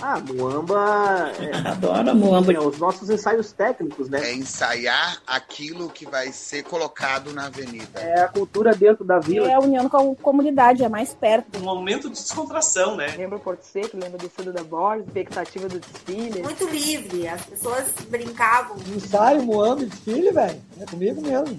Ah, Muamba. É, Adoro Muamba. é, os nossos ensaios técnicos, né? É ensaiar aquilo que vai ser colocado na avenida. É a cultura dentro da vila. É a união com a comunidade, é mais perto. Um momento de descontração, né? Lembra o Porto Seco, lembra do Fundo da Borges, expectativa do desfile. Muito livre, as pessoas brincavam. Ensaio, Moamba e desfile, velho. É comigo mesmo.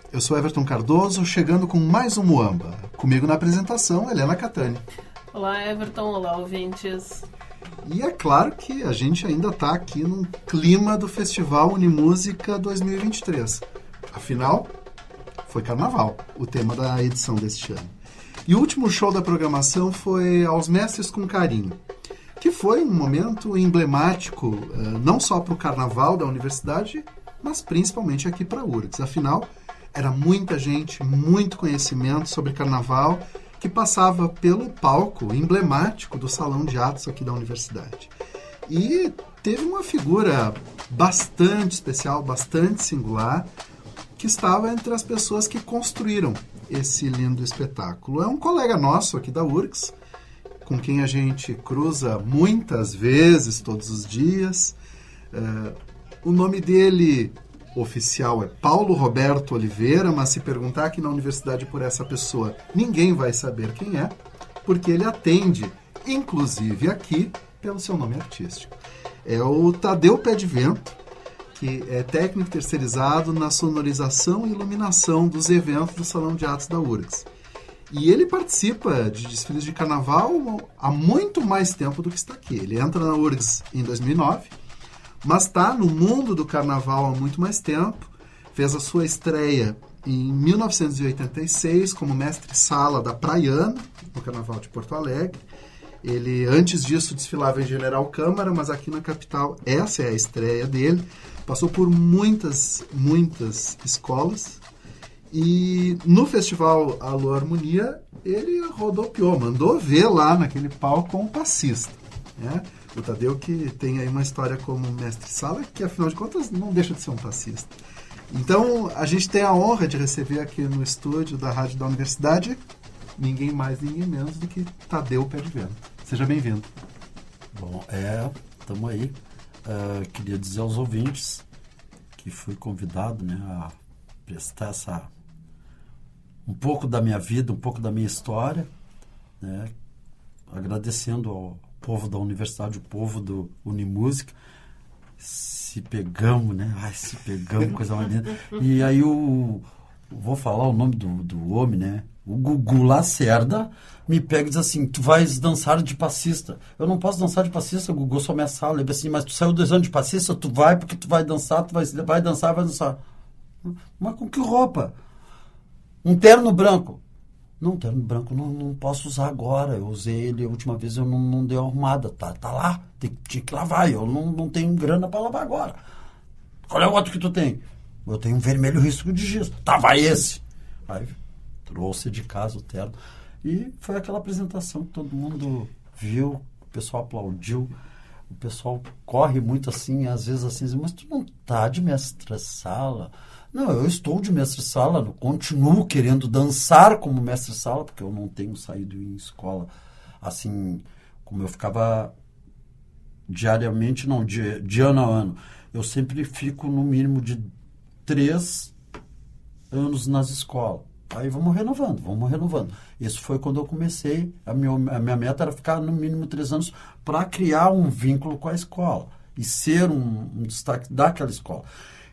Eu sou Everton Cardoso, chegando com mais um Muamba. Comigo na apresentação, Helena Catani. Olá, Everton. Olá, ouvintes. E é claro que a gente ainda está aqui no clima do Festival Unimúsica 2023. Afinal, foi carnaval, o tema da edição deste ano. E o último show da programação foi Aos Mestres com Carinho, que foi um momento emblemático eh, não só para o carnaval da universidade, mas principalmente aqui para a URGS. Afinal, era muita gente, muito conhecimento sobre carnaval que passava pelo palco emblemático do salão de atos aqui da universidade. E teve uma figura bastante especial, bastante singular, que estava entre as pessoas que construíram esse lindo espetáculo. É um colega nosso aqui da URGS, com quem a gente cruza muitas vezes, todos os dias. É, o nome dele oficial é Paulo Roberto Oliveira, mas se perguntar aqui na universidade por essa pessoa, ninguém vai saber quem é, porque ele atende, inclusive aqui, pelo seu nome artístico. É o Tadeu Pé de Vento, que é técnico terceirizado na sonorização e iluminação dos eventos do Salão de Atos da URGS. E ele participa de desfiles de carnaval há muito mais tempo do que está aqui. Ele entra na URGS em 2009, mas está no mundo do carnaval há muito mais tempo. Fez a sua estreia em 1986 como mestre-sala da Praiana, no Carnaval de Porto Alegre. Ele, antes disso, desfilava em General Câmara, mas aqui na capital, essa é a estreia dele. Passou por muitas, muitas escolas. E no festival Alô Harmonia, ele rodopiou, mandou ver lá naquele palco um passista. Né? O Tadeu que tem aí uma história como mestre-sala, que afinal de contas não deixa de ser um passista. Então, a gente tem a honra de receber aqui no estúdio da Rádio da Universidade ninguém mais, ninguém menos do que Tadeu Pé de Vento. Seja bem-vindo. Bom, é, estamos aí. Uh, queria dizer aos ouvintes que fui convidado né, a prestar essa um pouco da minha vida, um pouco da minha história, né, agradecendo ao povo da universidade, o povo do Unimúsica, se pegamos, né? Ai, se pegamos, coisa mais linda. E aí o. Vou falar o nome do, do homem, né? O Gugu Lacerda me pega e diz assim: Tu vais dançar de passista. Eu não posso dançar de passista, Gugu, sou minha sala. Ele assim: Mas tu saiu dois anos de passista, tu vai porque tu vai dançar, tu vai, vai dançar, vai dançar. Mas com que roupa? Um terno branco. Não, terno branco não, não posso usar agora. Eu usei ele a última vez, eu não, não dei arrumada. Tá, tá lá, tem, tinha que lavar. Eu não, não tenho grana para lavar agora. Qual é o outro que tu tem? Eu tenho um vermelho risco de giz. Tá, vai esse. Aí trouxe de casa o terno. E foi aquela apresentação que todo mundo viu, o pessoal aplaudiu. O pessoal corre muito assim, às vezes assim, mas tu não tá de mestre-sala? Não, eu estou de mestre-sala, continuo querendo dançar como mestre-sala, porque eu não tenho saído em escola assim, como eu ficava diariamente, não, de, de ano a ano. Eu sempre fico no mínimo de três anos nas escolas. Aí vamos renovando, vamos renovando. Isso foi quando eu comecei, a minha, a minha meta era ficar no mínimo três anos para criar um vínculo com a escola e ser um, um destaque daquela escola.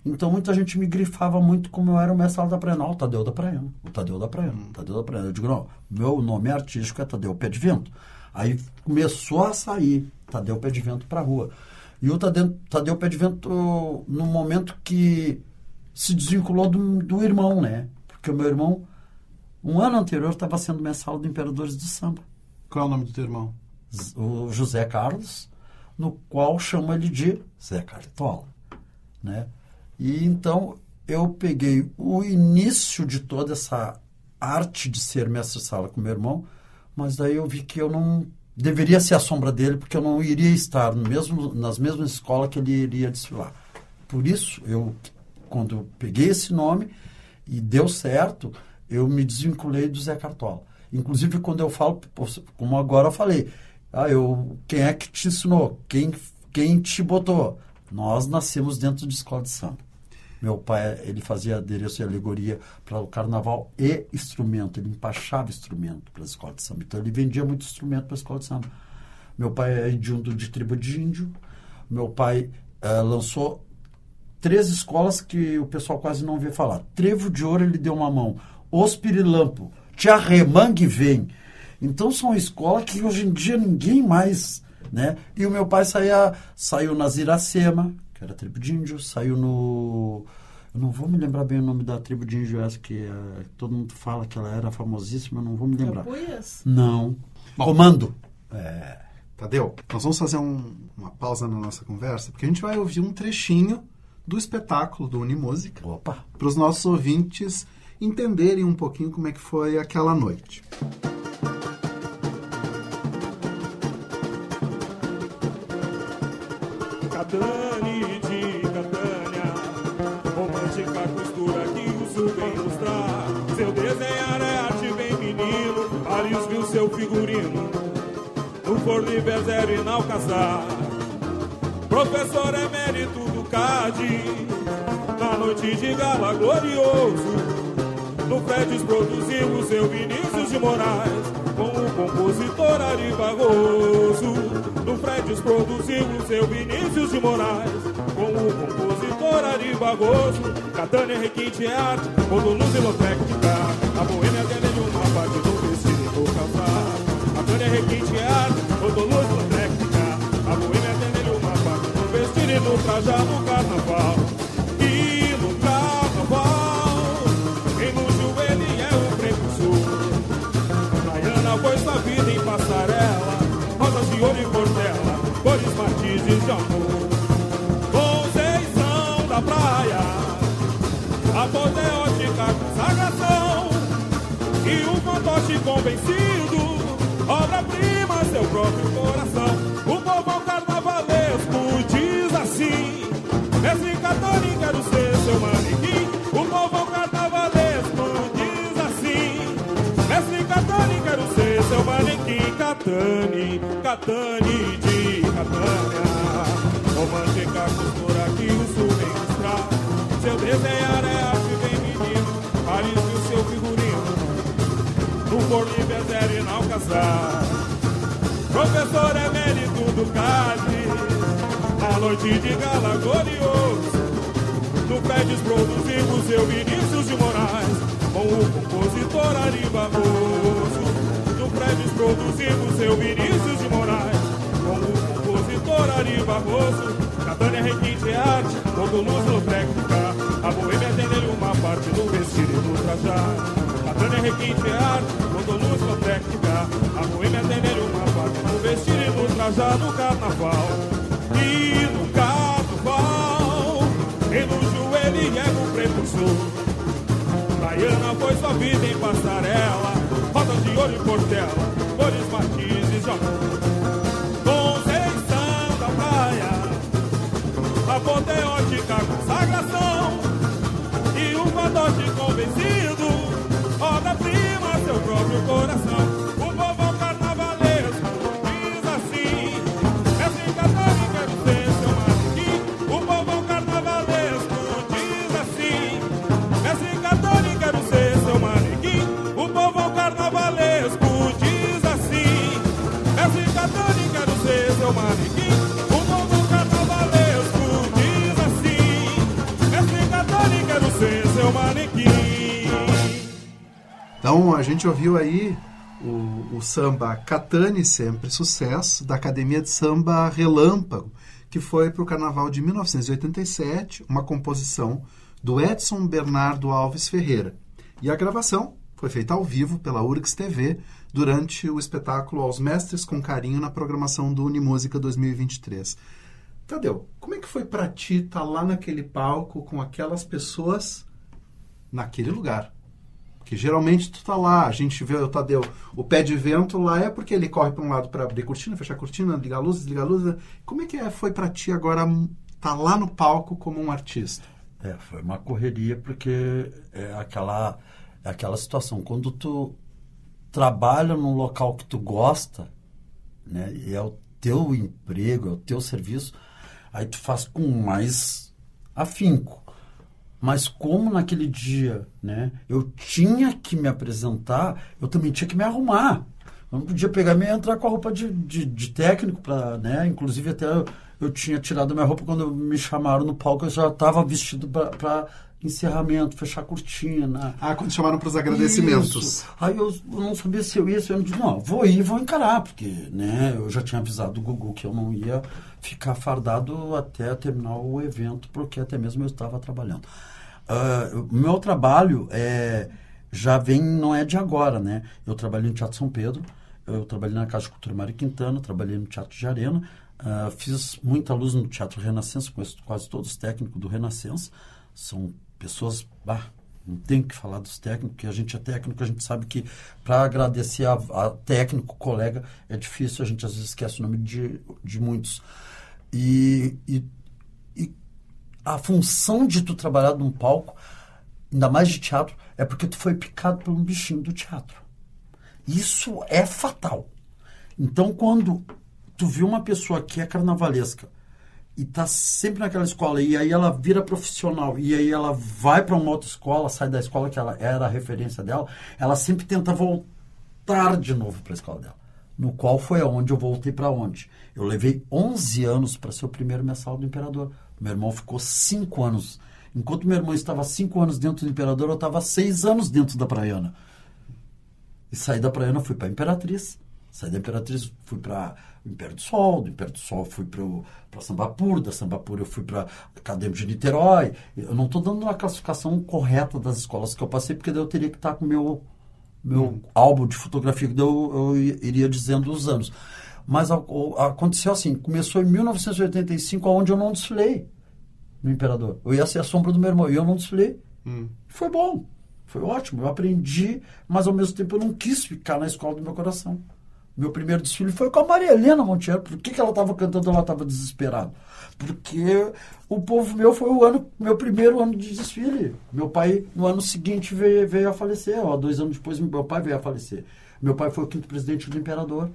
Então muita gente me grifava muito como eu era o mestre da Praia. Não, o Tadeu da Praia. O Tadeu da Praia. O Tadeu da Praia. Eu digo, não, meu nome artístico é Tadeu Pé de Vento. Aí começou a sair Tadeu Pé de Vento para rua. E o Tadeu, Tadeu Pé de Vento, no momento que se desvinculou do, do irmão, né? Porque o meu irmão, um ano anterior, estava sendo mestre do Imperadores do Samba. Qual é o nome do teu irmão? O José Carlos no qual chama ele de Zé Cartola, né? E então eu peguei o início de toda essa arte de ser mestre-sala com meu irmão, mas daí eu vi que eu não deveria ser a sombra dele, porque eu não iria estar no mesmo, nas mesmas escolas que ele iria desfilar. Por isso, eu, quando eu peguei esse nome e deu certo, eu me desvinculei do Zé Cartola. Inclusive, quando eu falo, como agora eu falei, ah, eu, quem é que te ensinou? Quem, quem te botou? Nós nascemos dentro de escola de samba. Meu pai, ele fazia adereço e alegoria para o carnaval e instrumento. Ele empachava instrumento para a escola de samba. Então, ele vendia muito instrumento para a escola de samba. Meu pai é hediondo de tribo de índio. Meu pai eh, lançou três escolas que o pessoal quase não vê falar. Trevo de Ouro, ele deu uma mão. Os Pirilampo. Tia Remangue vem. Então, são escolas que hoje em dia ninguém mais... Né? E o meu pai saía, saiu nas Iracema, que era a tribo de índio, saiu no. Eu não vou me lembrar bem o nome da tribo de índio, essa que uh, todo mundo fala que ela era famosíssima, eu não vou me lembrar. Capuias? Não. Bom, Comando. É, Tadeu, nós vamos fazer um, uma pausa na nossa conversa, porque a gente vai ouvir um trechinho do espetáculo do Unimúsica. Opa! Para os nossos ouvintes entenderem um pouquinho como é que foi aquela noite. Catane Figurino, no forno e zero casar. Professor emérito do CAD, na noite de gala glorioso. No Fredes produziu o seu Vinícius de Moraes, com o compositor Ari Barroso. No Fredes produziu o seu Vinícius de Moraes, com o compositor Ari Barroso. Catânia requinte é arte, quando luz e técnica. A boêmia tem nenhuma parte do vestido e do calçado. Catânia requinte arte, quando luz e técnica. A boêmia tem nenhuma parte do vestido e do trajar no carnaval. E no carnaval, quem no joelho é o precursor. Diana foi sua vida em passarela, rosas de ouro e portela, cores matizes de amor. Conceição da praia, apoteótica consagração, e um fantoche convencido, obra-prima, seu próprio coração. O povo carnavalesco diz assim, mestre católico, quero ser seu manequim. O povo carnavalesco diz assim, mestre católico, quero ser seu manequim. Catane, Catane de Catânia, romântica costura que o sul vem mostrar. Seu desenhar é arte no zero e não casar. Professor emérito do CAD, a noite de gala glorioso. No Fredes produzimos seu Vinícius de Moraes, com o compositor Ari Barroso. No Fredes produzimos seu Vinícius de Moraes, com o compositor Ari Barroso. Catânia requinte arte, todo luz técnica. E do carnaval. E no carnaval, e no joelho é o precursor. Diana foi sua vida em passarela, rodas de ouro e portela, cores matizes Então a gente ouviu aí o, o samba Catane Sempre Sucesso, da Academia de Samba Relâmpago, que foi para o Carnaval de 1987, uma composição do Edson Bernardo Alves Ferreira. E a gravação foi feita ao vivo pela URGS TV durante o espetáculo Aos Mestres com Carinho na programação do Unimúsica 2023. Tadeu, como é que foi para ti estar lá naquele palco com aquelas pessoas naquele lugar? Porque geralmente tu tá lá, a gente vê o Tadeu, o pé de vento lá é porque ele corre para um lado para abrir cortina, fechar cortina, ligar luz, desligar luz. Como é que é, foi para ti agora estar lá no palco como um artista? É, foi uma correria porque é aquela, é aquela situação. Quando tu trabalha num local que tu gosta, né, e é o teu emprego, é o teu serviço, aí tu faz com mais afinco. Mas como naquele dia, né, eu tinha que me apresentar, eu também tinha que me arrumar. Eu não podia pegar e entrar com a roupa de, de, de técnico para, né, inclusive até eu, eu tinha tirado minha roupa quando me chamaram no palco, eu já estava vestido para encerramento, fechar a cortina. Ah, quando chamaram para os agradecimentos. Isso. Aí eu, não sabia se eu ia, se eu não disse, não, vou ir, vou encarar, porque né, eu já tinha avisado o Gugu que eu não ia ficar fardado até terminar o evento, porque até mesmo eu estava trabalhando. Uh, meu trabalho é, já vem, não é de agora, né? Eu trabalhei no Teatro São Pedro, eu trabalhei na Casa de Cultura Mário Quintana, trabalhei no Teatro de Arena, uh, fiz muita luz no Teatro Renascença, conheço quase todos os técnicos do Renascença, são pessoas, bah, não tem que falar dos técnicos, porque a gente é técnico, a gente sabe que para agradecer a, a, técnico, colega, é difícil, a gente às vezes esquece o nome de, de muitos. E, e, e a função de tu trabalhar num palco, ainda mais de teatro, é porque tu foi picado por um bichinho do teatro. Isso é fatal. Então, quando tu viu uma pessoa que é carnavalesca, e tá sempre naquela escola e aí ela vira profissional e aí ela vai para uma outra escola, sai da escola que ela era a referência dela, ela sempre tenta voltar de novo para a escola dela. No qual foi aonde eu voltei para onde? Eu levei 11 anos para ser o primeiro mensal do Imperador. Meu irmão ficou 5 anos. Enquanto meu irmão estava 5 anos dentro do Imperador, eu estava 6 anos dentro da Praiana. E saí da Praiana, fui para Imperatriz. Saí da Imperatriz, fui para Império do Sol, do Império do Sol fui para Sambapur, da Sambapur eu fui para Acadêmico de Niterói. Eu não estou dando a classificação correta das escolas que eu passei, porque daí eu teria que estar com o meu, meu hum. álbum de fotografia, que eu, eu iria dizendo os anos. Mas aconteceu assim, começou em 1985, onde eu não desfilei no Imperador. Eu ia ser a sombra do meu irmão, e eu não desfilei. Hum. Foi bom, foi ótimo, eu aprendi, mas ao mesmo tempo eu não quis ficar na escola do meu coração. Meu primeiro desfile foi com a Maria Helena Monteiro. Por que, que ela estava cantando ela estava desesperada? Porque o povo meu foi o ano, meu primeiro ano de desfile. Meu pai, no ano seguinte, veio, veio a falecer. Ó, dois anos depois, meu pai veio a falecer. Meu pai foi o quinto presidente do Imperador.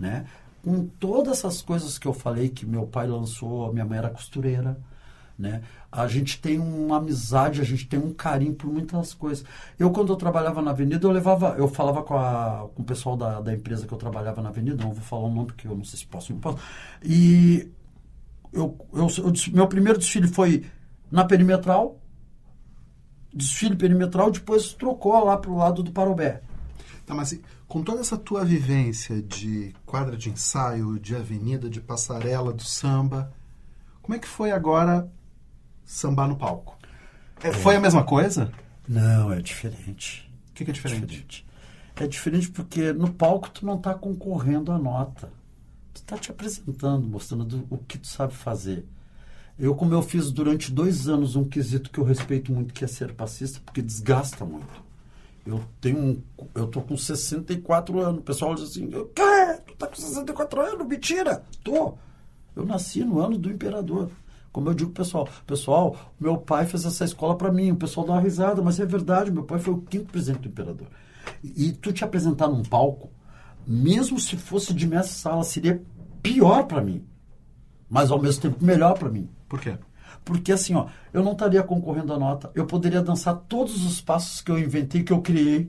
Né? Com todas essas coisas que eu falei, que meu pai lançou, minha mãe era costureira. Né? A gente tem uma amizade, a gente tem um carinho por muitas coisas. Eu, quando eu trabalhava na Avenida, eu levava, eu falava com, a, com o pessoal da, da empresa que eu trabalhava na Avenida, não vou falar o nome porque eu não sei se posso não posso. E eu, eu, eu, meu primeiro desfile foi na perimetral, desfile perimetral, depois trocou lá para o lado do Parobé. Tá, mas com toda essa tua vivência de quadra de ensaio, de avenida, de passarela, do samba, como é que foi agora sambar no palco. É, foi a mesma coisa? Não, é diferente. O que, que é diferente? diferente? É diferente porque no palco tu não está concorrendo à nota. Tu está te apresentando, mostrando do, o que tu sabe fazer. Eu, como eu fiz durante dois anos um quesito que eu respeito muito, que é ser passista, porque desgasta muito. Eu tenho eu tô com 64 anos. O pessoal diz assim, quê? Tu tá com 64 anos? Mentira! Tô. Eu nasci no ano do imperador. Como eu digo pessoal, pessoal, meu pai fez essa escola para mim, o pessoal dá uma risada, mas é verdade, meu pai foi o quinto presidente do imperador. E, e tu te apresentar num palco, mesmo se fosse de minha sala, seria pior para mim, mas ao mesmo tempo melhor para mim. Por quê? Porque assim, ó, eu não estaria concorrendo à nota, eu poderia dançar todos os passos que eu inventei, que eu criei,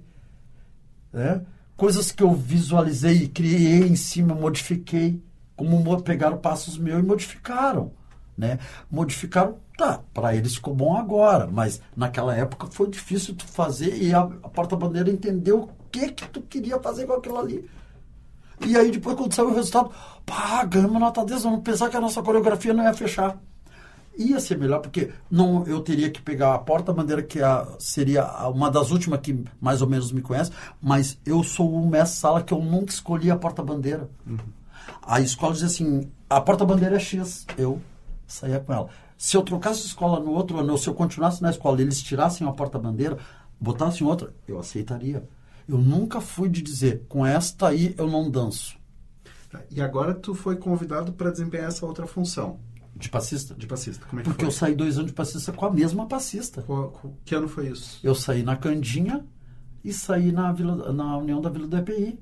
né? coisas que eu visualizei, criei em cima, modifiquei, como pegaram passos meus e modificaram né? Modificaram, tá, para eles ficou bom agora, mas naquela época foi difícil tu fazer e a, a porta-bandeira entendeu o que que tu queria fazer com aquilo ali. E aí depois quando saiu o resultado, pá, ganhamos nota 10, vamos pensar que a nossa coreografia não ia fechar. ia ser melhor, porque não eu teria que pegar a porta-bandeira, que é a- seria uma das últimas que mais ou menos me conhece, mas eu sou o mestre-sala que eu nunca escolhi a porta-bandeira. A escola dizia assim, a porta-bandeira é X, eu saía com ela. Se eu trocasse escola no outro ano, ou se eu continuasse na escola e eles tirassem a porta-bandeira, botassem outra, eu aceitaria. Eu nunca fui de dizer, com esta aí eu não danço. Tá, E agora tu foi convidado para desempenhar essa outra função De passista? de passista. Como é que Porque foi? eu saí dois anos de passista com a mesma passista. Qual- qual- que ano foi isso? Eu saí na Candinha e saí na, Vila, na União da Vila do EPI.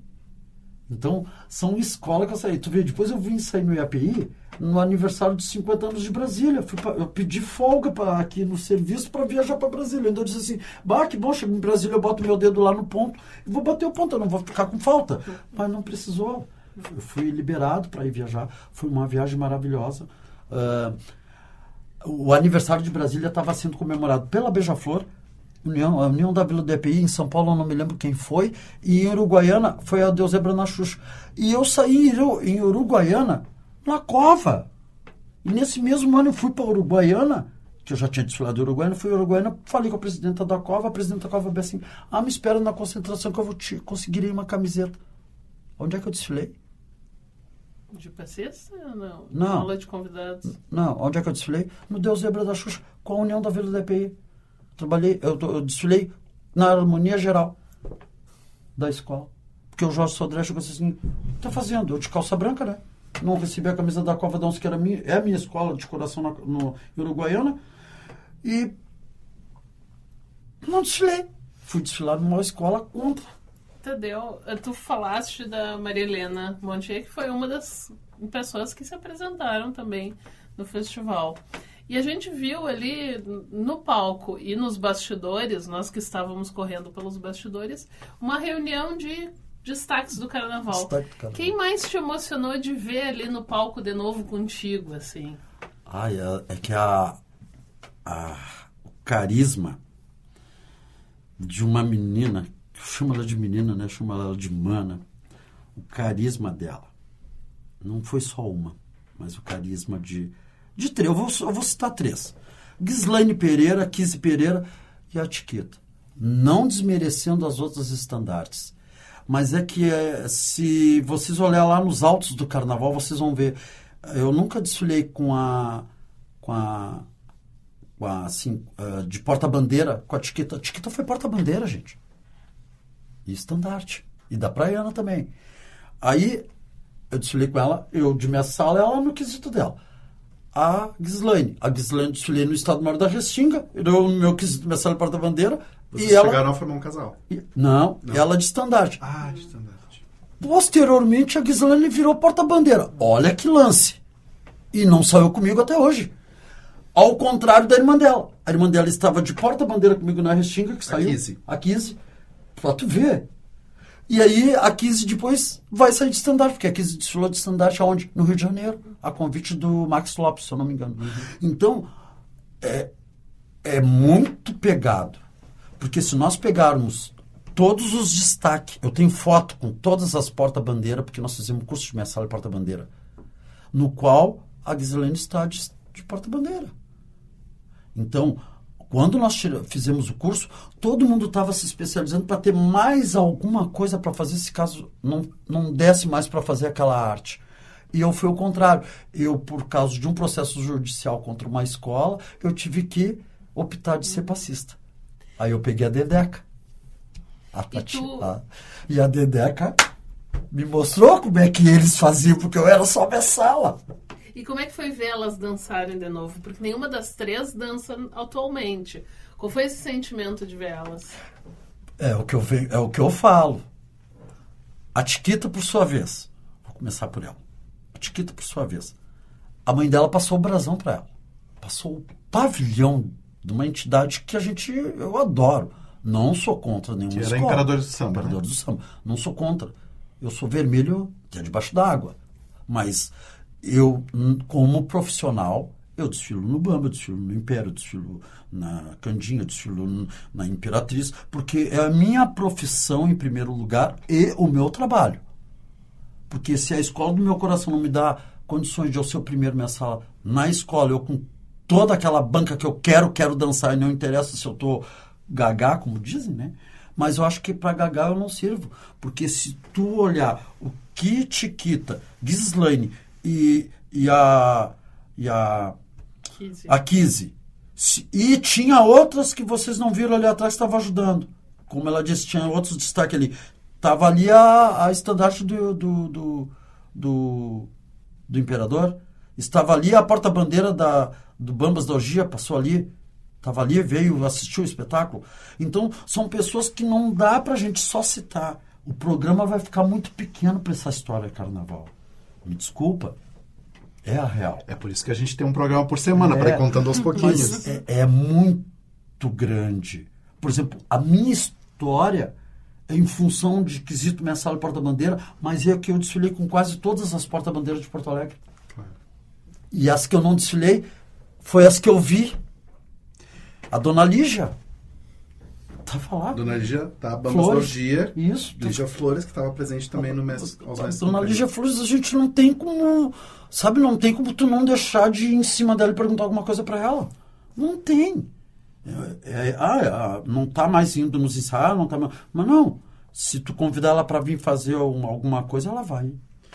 Então, são escolas que eu saí. Tu vê, depois eu vim sair no IAPI no aniversário de 50 anos de Brasília. Pra- eu pedi folga pra, aqui no serviço para viajar para Brasília. Então eu disse assim: bah, que bom, chego em Brasília, eu boto meu dedo lá no ponto e vou bater o ponto, eu não vou ficar com falta. Mas não precisou. Eu fui liberado para ir viajar. Foi uma viagem maravilhosa. Ah, o aniversário de Brasília estava sendo comemorado pela Beija-Flor, União, a União da Vila do EPI, em São Paulo eu não me lembro quem foi, e em Uruguaiana foi a Deusebra na Xuxa. E eu saí em Uruguaiana na cova. E nesse mesmo ano eu fui para Uruguaiana, que eu já tinha desfilado Uruguaiana, fui Uruguaiana, falei com a presidenta da cova, a presidenta da cova disse assim, ah, me espera na concentração que eu vou te conseguirei uma camiseta. Onde é que eu desfilei? De passista? Não. Não. Aula de convidados. Não, onde é que eu desfilei? No Deus Zebra da Xuxa, com a União da Vila da EPI. Trabalhei, eu, eu desfilei na harmonia geral da escola. Porque o Jorge Sodré chegou assim, tá fazendo? Eu de calça branca, né? Não recebi a camisa da Cova Dons, que era minha, é a minha escola de coração na, no Uruguaiana. E não desfilei. Fui desfilar numa escola contra. Tadeu, tu falaste da Maria Helena Montier, que foi uma das pessoas que se apresentaram também no festival. E a gente viu ali no palco e nos bastidores, nós que estávamos correndo pelos bastidores, uma reunião de destaques do carnaval. Destaque do carnaval. Quem mais te emocionou de ver ali no palco de novo contigo, assim? Ai, é, é que a, a- o carisma de uma menina, eu chamo ela de menina, né? Eu chamo ela de mana. O carisma dela não foi só uma, mas o carisma de. De três, eu vou, eu vou citar três: Gislaine Pereira, Kizzy Pereira e a Tiquita. Não desmerecendo as outras estandartes. Mas é que é, se vocês olharem lá nos altos do carnaval, vocês vão ver. Eu nunca desfilei com a. com a. com a, assim, ah, de porta-bandeira com a Tiquita. A Tiquita foi porta-bandeira, gente. E estandarte. E da Praiana também. Aí eu desfilei com ela, eu de minha sala, ela no quesito dela. A Gislaine. A Gislaine desfilei no Estado Maior da Restinga, eu no meu quesito, minha sala porta-bandeira. Vocês E ela. chegaram a formar um casal. Não, Não. ela de estandarte. Ah, de estandarte. Posteriormente, a Gislaine virou porta-bandeira. Olha que lance. E não saiu comigo até hoje. Ao contrário da irmã dela. A irmã dela estava de porta-bandeira comigo na Restinga, que saiu. Kizzy. A 15. Pra tu ver. E aí, a 15 depois vai sair de estandarte, porque a 15 desfilou de estandarte aonde? No Rio de Janeiro, a convite do Max Lopes, se eu não me engano. Então, é, é muito pegado. Porque se nós pegarmos todos os destaques, eu tenho foto com todas as porta-bandeira, porque nós fizemos um curso de mensal de porta-bandeira, no qual a Gislaine está de, de porta-bandeira. Então, quando nós fizemos o curso, todo mundo estava se especializando para ter mais alguma coisa para fazer, se caso não, não desse mais para fazer aquela arte. E eu fui o contrário. Eu, por causa de um processo judicial contra uma escola, eu tive que optar de ser passista. Aí eu peguei a Dedeca. A Tati, tu- a- e a Dedeca me mostrou como é que eles faziam, porque eu era só minha sala. E como é que foi ver elas dançarem de novo? Porque nenhuma das três dança atualmente. Qual foi esse sentimento de ver elas? É o que eu, ve- é o que eu falo. A Tiquita, por sua vez, vou começar por ela. A Tiquita, por sua vez, a mãe dela passou o brasão para ela. Passou o pavilhão de uma entidade que a gente, eu adoro. Não sou contra nenhuma Que era escola. Imperadores do Samba, né? Imperadores do Samba. Não sou contra. Eu sou vermelho até debaixo d'água. Mas eu, como profissional, eu desfilo no Bamba, eu desfilo no Império, eu desfilo na Candinha, eu desfilo na Imperatriz, porque é a minha profissão em primeiro lugar e o meu trabalho. Porque se a escola do meu coração não me dá condições de eu ser o primeiro minha sala na escola, eu com toda aquela banca que eu quero, quero dançar e não interessa se eu tô gagá, como dizem, né? Mas eu acho que para gagá eu não sirvo. Porque se tu olhar o que Chiquita, Gislaine e, e a. E a. Kizzy. A Kizzy. E tinha outras que vocês não viram ali atrás que estavam ajudando. Como ela disse, tinha outros destaques ali. Tava ali a, a estandarte do, do, do, do, do Imperador. Estava ali a porta-bandeira da, do Bambas da Orgia, passou ali. Estava ali, veio, assistiu o espetáculo. Então, são pessoas que não dá pra gente só citar. O programa vai ficar muito pequeno para essa história carnaval. Me desculpa. É a real. É por isso que a gente tem um programa por semana, para ir contando aos pouquinhos. É, é muito grande. Por exemplo, a minha história é em função de quesito mensal e porta-bandeira, mas é que eu desfilei com quase todas as porta-bandeiras de Porto Alegre. E as que eu não desfilei foi as que eu vi. A dona Lígia. Tava lá. Dona Lígia, tá? Flores. Orgia. Isso. Lígia Flores, que estava presente também no mês, aos A mestres Dona. Lígia Flores, a gente não tem como. Sabe, não tem como tu não deixar de ir em cima dela e perguntar alguma coisa pra ela. Não tem. É, é, ah, ah, não tá mais indo nos ensaios, não tá mais. Mas não. Se tu convidar ela pra vir fazer um- alguma coisa, ela vai.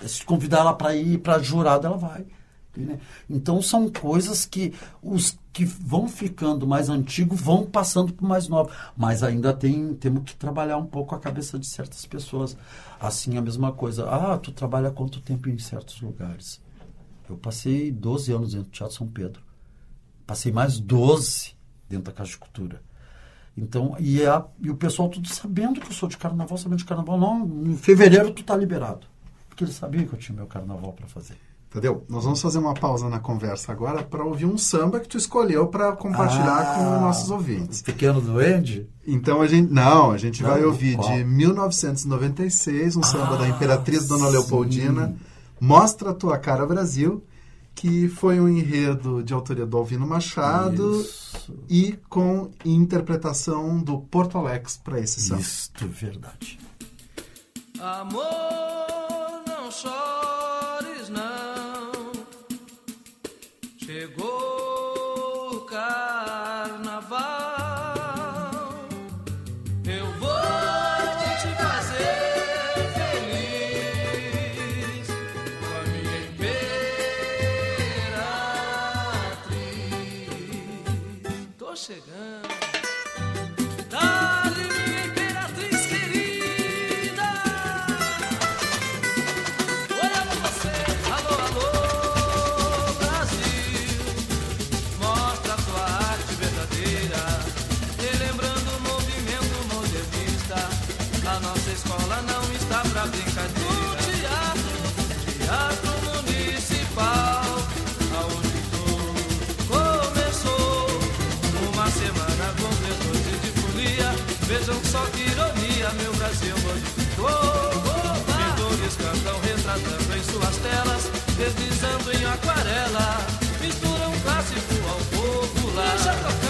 Se tu convidar ela pra ir pra jurado, ela vai. Né? Então são coisas que os que vão ficando mais antigos vão passando para mais novos. Mas ainda tem, temos que trabalhar um pouco a cabeça de certas pessoas. Assim, a mesma coisa. Ah, tu trabalha quanto tempo em certos lugares? Eu passei 12 anos dentro do Teatro São Pedro. Passei mais 12 dentro da Casa de Cultura. Então, e, a- e o pessoal tudo sabendo que eu sou de carnaval, sabendo de carnaval. Não, em fevereiro tu tá liberado. Porque eles sabiam que eu tinha meu carnaval para fazer. Entendeu? Nós vamos fazer uma pausa na conversa agora para ouvir um samba que tu escolheu para compartilhar Ah, com os nossos ouvintes. Pequeno Duende? Então a gente. Não, a gente Não, vai ouvir qual? de 1996, um samba da Ah, Imperatriz Dona sim. Leopoldina, Mostra a Tua Cara Brasil, que foi um enredo de autoria do Alvino Machado Isso, e com interpretação do Porto Alex para esse samba. isto, verdade. Amor, deslizando em aquarela. Misturam clássico ao popular. Deixa tocar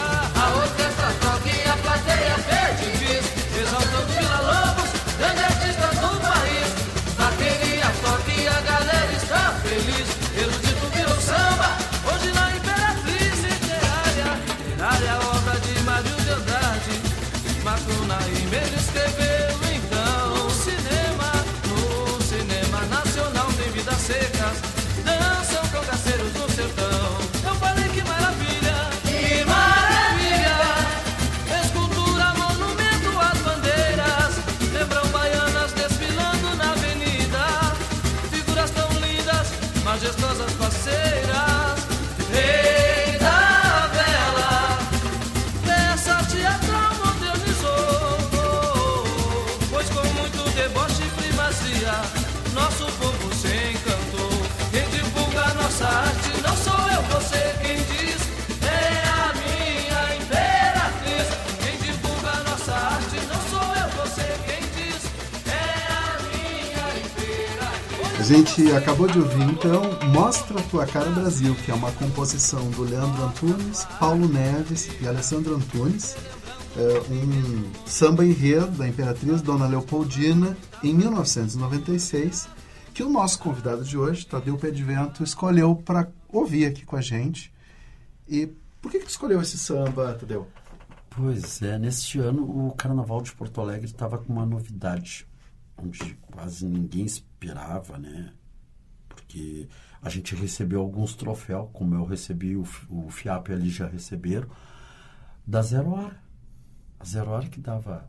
gente acabou de ouvir então Mostra Tua Cara Brasil, que é uma composição do Leandro Antunes, Paulo Neves e Alessandro Antunes. É um samba enredo da Imperatriz Dona Leopoldina em 1996, que o nosso convidado de hoje, Tadeu Pé de Vento, escolheu para ouvir aqui com a gente. E por que, que escolheu esse samba, Tadeu? Pois é, neste ano o Carnaval de Porto Alegre estava com uma novidade, quase ninguém esperava, né? Porque a gente recebeu alguns troféus, como eu recebi, o, o FIAP ali já receberam, da Zero Hora. A Zero Hora que dava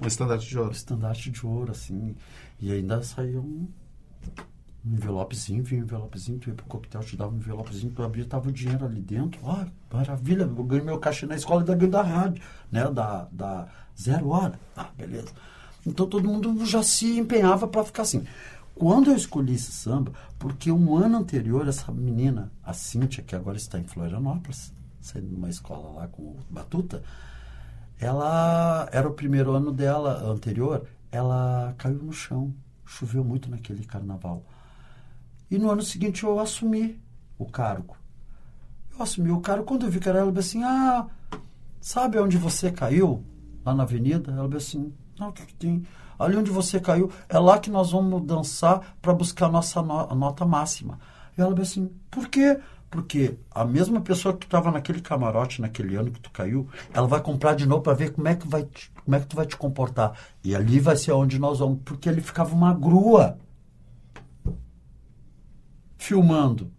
O estandarte de ouro. o estandarte de ouro, assim, e ainda saiu um, um envelopezinho, vinha um envelopezinho, tu ia pro coquetel, te dava um envelopezinho, tu abria, tava o dinheiro ali dentro. Ah, maravilha, eu ganhei meu cachê na escola da, da rádio, né, da, da Zero Hora. Ah, beleza. Então todo mundo já se empenhava para ficar assim. Quando eu escolhi esse samba, porque um ano anterior, essa menina, a Cíntia, que agora está em Florianópolis, saindo uma escola lá com o Batuta, ela era o primeiro ano dela anterior, ela caiu no chão, choveu muito naquele carnaval. E no ano seguinte eu assumi o cargo. Eu assumi o cargo, quando eu vi que era ela, eu disse assim, ah, sabe onde você caiu? Lá na avenida? Ela disse assim, não, o que, que tem? Ali onde você caiu, é lá que nós vamos dançar para buscar a nossa no- nota máxima. E ela disse assim, por quê? Porque a mesma pessoa que estava naquele camarote naquele ano que tu caiu, ela vai comprar de novo para ver como é que vai te- como é que tu vai te comportar. E ali vai ser onde nós vamos, porque ali ficava uma grua filmando.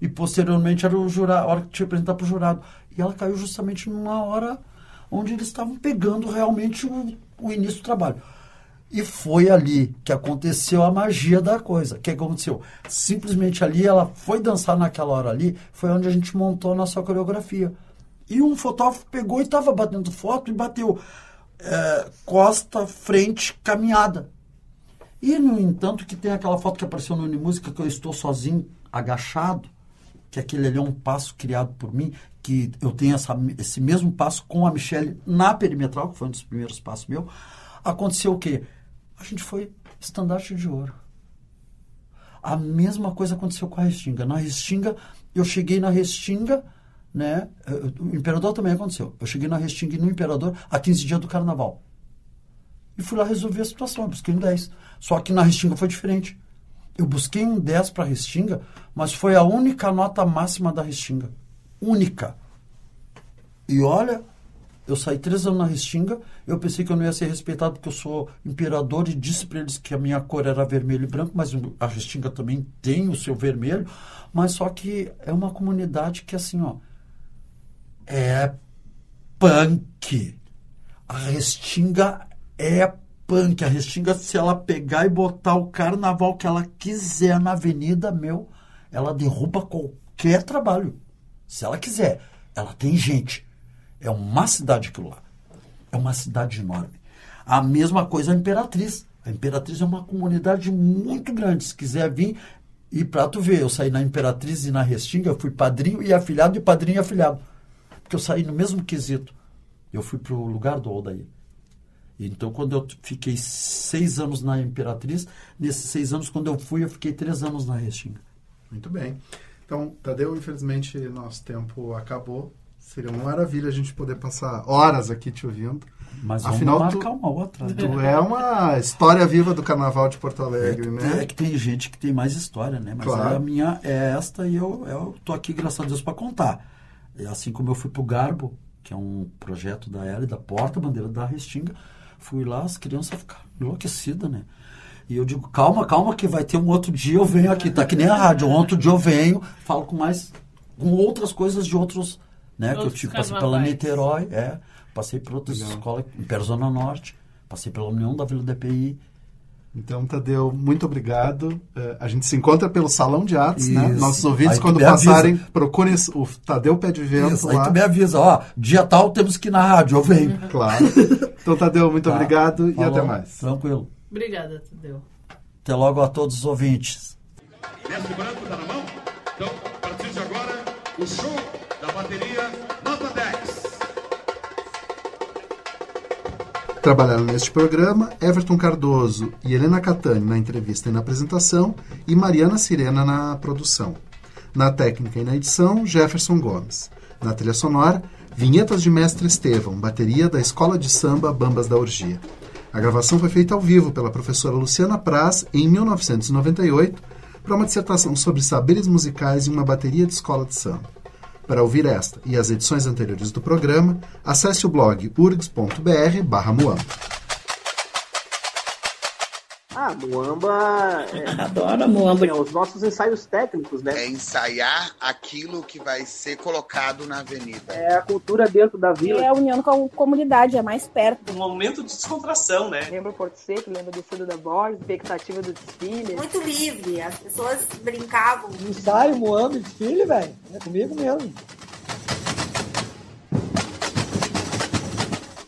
E posteriormente era o jurado, a hora que tinha que apresentar para o jurado. E ela caiu justamente numa hora onde eles estavam pegando realmente o, o início do trabalho. E foi ali que aconteceu a magia da coisa. O que aconteceu? Simplesmente ali, ela foi dançar naquela hora ali, foi onde a gente montou a nossa coreografia. E um fotógrafo pegou e estava batendo foto e bateu é, costa, frente, caminhada. E, no entanto, que tem aquela foto que apareceu no Unimúsica, que eu estou sozinho, agachado, que aquele ali é um passo criado por mim, que eu tenho essa, esse mesmo passo com a Michelle na perimetral, que foi um dos primeiros passos meu. Aconteceu o quê? A gente foi estandarte de ouro. A mesma coisa aconteceu com a Restinga. Na Restinga, eu cheguei na Restinga, né? O Imperador também aconteceu. Eu cheguei na Restinga e no Imperador a 15 dias do Carnaval. E fui lá resolver a situação, busquei um 10. Só que na Restinga foi diferente. Eu busquei um 10 para a Restinga, mas foi a única nota máxima da Restinga. Única. E olha, eu saí três anos na Restinga, eu pensei que eu não ia ser respeitado porque eu sou imperador e disse para eles que a minha cor era vermelho e branco, mas a Restinga também tem o seu vermelho, mas só que é uma comunidade que assim, ó, é punk. A Restinga é punk. A Restinga, se ela pegar e botar o carnaval que ela quiser na avenida, meu, ela derruba qualquer trabalho. Se ela quiser. Ela tem gente. É uma cidade aquilo lá. É uma cidade enorme. A mesma coisa a Imperatriz. A Imperatriz é uma comunidade muito grande. Se quiser vir, e pra tu ver, eu saí na Imperatriz e na Restinga, eu fui padrinho e afilhado e padrinho e afilhado. Porque eu saí no mesmo quesito. Eu fui pro lugar do Aldair. Então, quando eu fiquei seis anos na Imperatriz, nesses seis anos, quando eu fui, eu fiquei três anos na Restinga. Muito bem. Então, Tadeu, infelizmente, nosso tempo acabou. Seria uma maravilha a gente poder passar horas aqui te ouvindo. Mas vamos Afinal, marcar tu, uma outra. né? tu é uma história viva do Carnaval de Porto Alegre, É, né? é que tem gente que tem mais história, né? Mas Claro. a minha é esta e eu, eu tô aqui, graças a Deus, para contar. Assim como eu fui pro Garbo, que é um projeto da L, da Porta Bandeira da Restinga, fui lá, as crianças ficaram enlouquecidas, né? E eu digo, calma, calma, que vai ter um outro dia eu venho aqui. Tá que nem a rádio. Um outro dia eu venho, falo com mais. com outras coisas de outros. Né? Que eu Outros tive, passei pela. Niterói, é. Passei por outras Legal. escolas, em Zona Norte. Passei pela União da Vila DPI. Então, Tadeu, muito obrigado. Eh, a gente se encontra pelo Salão de Artes, né? Isso. Nossos ouvintes, Aí quando me avisa. passarem, procurem o Tadeu Pé de Vento Isso, aí lá. tu me avisa, ó, dia tal temos que ir na rádio, eu venho. Claro. Então, Tadeu, muito Tá? obrigado e Falou. até mais. Tranquilo. Obrigada, Tadeu. Até logo a todos os ouvintes. Desce branco, tá na mão? Então, a partir de agora, o show da bateria Trabalharam neste programa Everton Cardoso e Helena Catani na entrevista e na apresentação e Mariana Sirena na produção. Na técnica e na edição, Jefferson Gomes. Na trilha sonora, vinhetas de Mestre Estevão, bateria da Escola de Samba Bambas da Orgia. A gravação foi feita ao vivo pela professora Luciana Praz em 1998 para uma dissertação sobre saberes musicais em uma bateria de escola de samba. Para ouvir esta e as edições anteriores do programa, acesse o blog urgs.br/muamba. Ah, Muamba. É, Adoro Muamba. é, os nossos ensaios técnicos, né? É ensaiar aquilo que vai ser colocado na avenida. É a cultura dentro da vila. É a união com a comunidade, é mais perto. Um momento de descontração, né? Lembra o Porto Seco, lembra a descida da Borges, expectativa do desfile. Muito livre, as pessoas brincavam. Ensaio, Muamba e desfile, velho. É comigo mesmo.